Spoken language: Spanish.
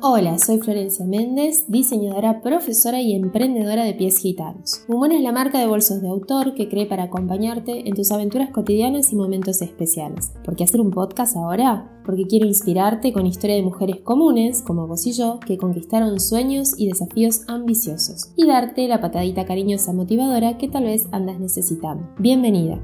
Hola, soy Florencia Méndez, diseñadora, profesora y emprendedora de pies gitanos. Mumón es la marca de bolsos de autor que cree para acompañarte en tus aventuras cotidianas y momentos especiales. ¿Por qué hacer un podcast ahora? Porque quiero inspirarte con historia de mujeres comunes, como vos y yo, que conquistaron sueños y desafíos ambiciosos, y darte la patadita cariñosa motivadora que tal vez andas necesitando. Bienvenida.